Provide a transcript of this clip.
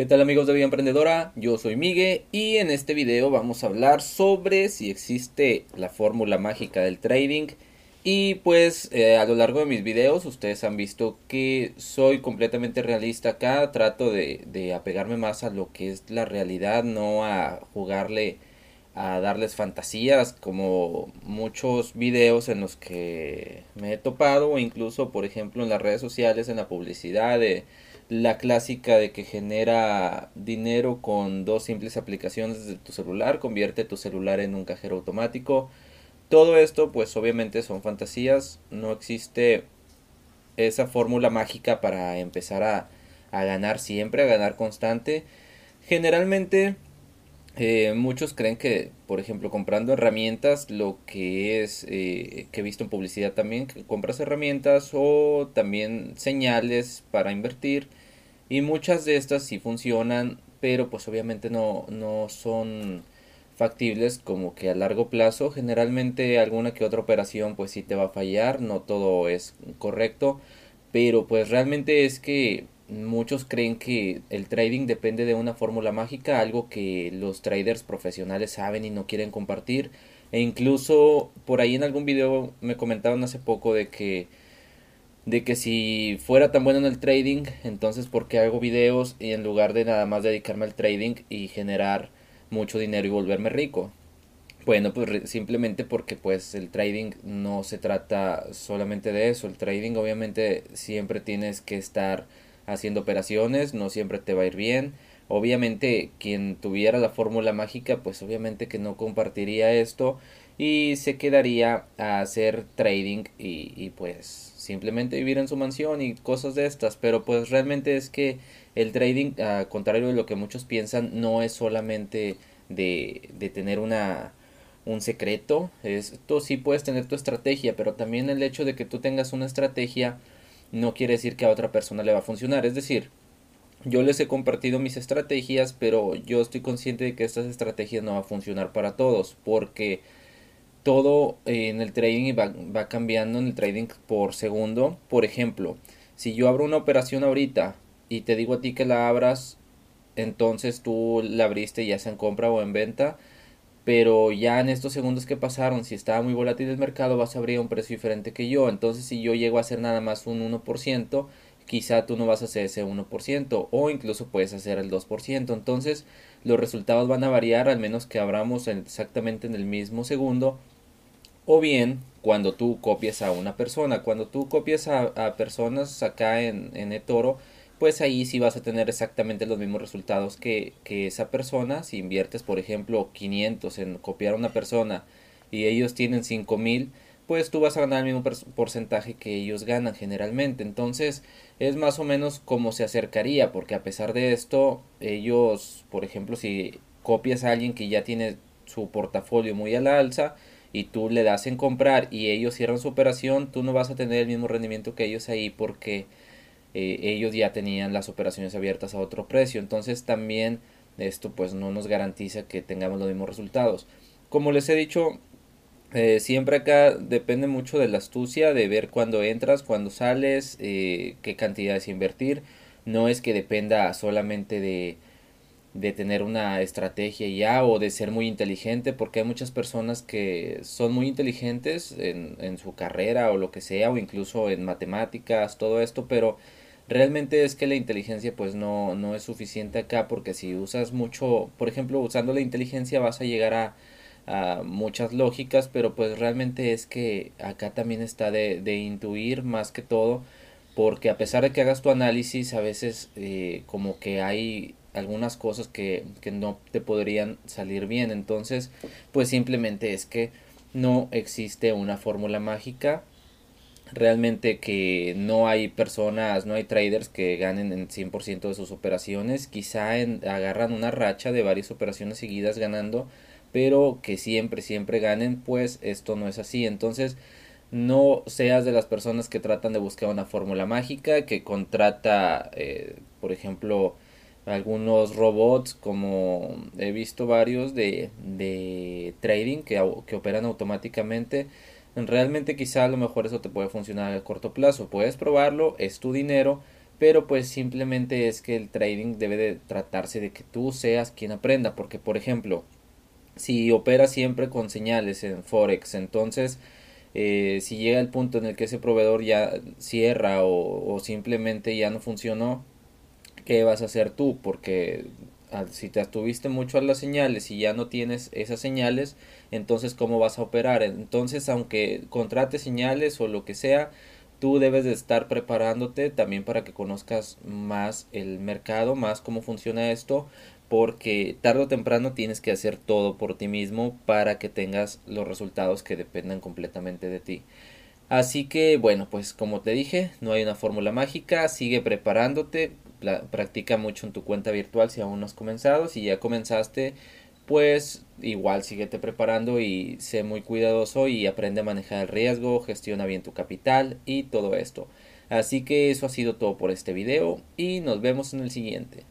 ¿Qué tal amigos de Vida Emprendedora? Yo soy Miguel y en este video vamos a hablar sobre si existe la fórmula mágica del trading y pues eh, a lo largo de mis videos ustedes han visto que soy completamente realista acá, trato de apegarme más a lo que es la realidad, no a jugarle a darles fantasías como muchos videos en los que me he topado o incluso por ejemplo en las redes sociales en la publicidad de la clásica de que genera dinero con dos simples aplicaciones de tu celular, convierte tu celular en un cajero automático. Todo esto pues obviamente son fantasías, no existe esa fórmula mágica para empezar a, a ganar siempre, a ganar constante. Generalmente eh, muchos creen que, por ejemplo, comprando herramientas, lo que es, eh, que he visto en publicidad también, compras herramientas o también señales para invertir y muchas de estas sí funcionan, pero pues obviamente no, no son factibles como que a largo plazo. Generalmente alguna que otra operación pues sí te va a fallar, no todo es correcto, pero pues realmente es que muchos creen que el trading depende de una fórmula mágica, algo que los traders profesionales saben y no quieren compartir. E incluso por ahí en algún video me comentaron hace poco de que de que si fuera tan bueno en el trading, entonces ¿por qué hago videos y en lugar de nada más dedicarme al trading y generar mucho dinero y volverme rico? Bueno, pues simplemente porque pues el trading no se trata solamente de eso, el trading obviamente siempre tienes que estar haciendo operaciones, no siempre te va a ir bien. Obviamente quien tuviera la fórmula mágica, pues obviamente que no compartiría esto y se quedaría a hacer trading y, pues simplemente vivir en su mansión y cosas de estas, pero pues realmente es que el trading, contrario de lo que muchos piensan, no es solamente de, de tener una un secreto, esto sí puedes tener tu estrategia, pero también el hecho de que tú tengas una estrategia no quiere decir que a otra persona le va a funcionar, es decir, yo les he compartido mis estrategias, pero yo estoy consciente de que estas estrategias no van a funcionar para todos, porque todo en el trading va, va cambiando en el trading por segundo. Por ejemplo, si yo abro una operación ahorita y te digo a ti que la abras, entonces tú la abriste ya sea en compra o en venta. Pero ya en estos segundos que pasaron, si estaba muy volátil el mercado, vas a abrir a un precio diferente que yo. Entonces, si yo llego a hacer nada más un 1%, quizá tú no vas a hacer ese 1% o incluso puedes hacer el 2%. Entonces, los resultados van a variar al menos que abramos exactamente en el mismo segundo o bien cuando tú copias a una persona. Cuando tú copias a, personas acá en, en eToro, pues ahí sí vas a tener exactamente los mismos resultados que, que esa persona. Si inviertes, por ejemplo, 500 en copiar a una persona y ellos tienen 5000, pues tú vas a ganar el mismo porcentaje que ellos ganan generalmente. Entonces es más o menos como se acercaría, porque a pesar de esto, ellos, por ejemplo, si copias a alguien que ya tiene su portafolio muy a la alza, y tú le das en comprar y ellos cierran su operación, tú no vas a tener el mismo rendimiento que ellos ahí porque eh, ellos ya tenían las operaciones abiertas a otro precio. Entonces también esto pues no nos garantiza que tengamos los mismos resultados. Como les he dicho, eh, siempre acá depende mucho de la astucia, de ver cuándo entras, cuándo sales, eh, qué cantidades invertir. No es que dependa solamente de de tener una estrategia ya o de ser muy inteligente porque hay muchas personas que son muy inteligentes en, en su carrera o lo que sea o incluso en matemáticas todo esto pero realmente es que la inteligencia pues no, no es suficiente acá porque si usas mucho por ejemplo usando la inteligencia vas a llegar a, a muchas lógicas pero pues realmente es que acá también está de, de intuir más que todo porque a pesar de que hagas tu análisis a veces eh, como que hay algunas cosas que, que no te podrían salir bien. Entonces, pues simplemente es que no existe una fórmula mágica. Realmente que no hay personas, no hay traders que ganen en 100% de sus operaciones. Quizá en, agarran una racha de varias operaciones seguidas ganando, pero que siempre, siempre ganen, pues esto no es así. Entonces, no seas de las personas que tratan de buscar una fórmula mágica, que contrata, eh, por ejemplo, algunos robots como he visto varios de, de trading que, que operan automáticamente realmente quizá a lo mejor eso te puede funcionar a corto plazo. Puedes probarlo, es tu dinero, pero pues simplemente es que el trading debe de tratarse de que tú seas quien aprenda, porque por ejemplo, si operas siempre con señales en Forex, entonces eh, si llega el punto en el que ese proveedor ya cierra o, o simplemente ya no funcionó, ¿qué vas a hacer tú? Porque si te atuviste mucho a las señales y ya no tienes esas señales, entonces cómo vas a operar. Entonces, aunque contrates señales o lo que sea, tú debes de estar preparándote también para que conozcas más el mercado, más cómo funciona esto, porque tarde o temprano tienes que hacer todo por ti mismo para que tengas los resultados que dependan completamente de ti. Así que bueno, pues como te dije, no hay una fórmula mágica, sigue preparándote, practica mucho en tu cuenta virtual si aún no has comenzado. Si ya comenzaste, pues igual síguete preparando y sé muy cuidadoso y aprende a manejar el riesgo, gestiona bien tu capital y todo esto. Así que eso ha sido todo por este video y nos vemos en el siguiente.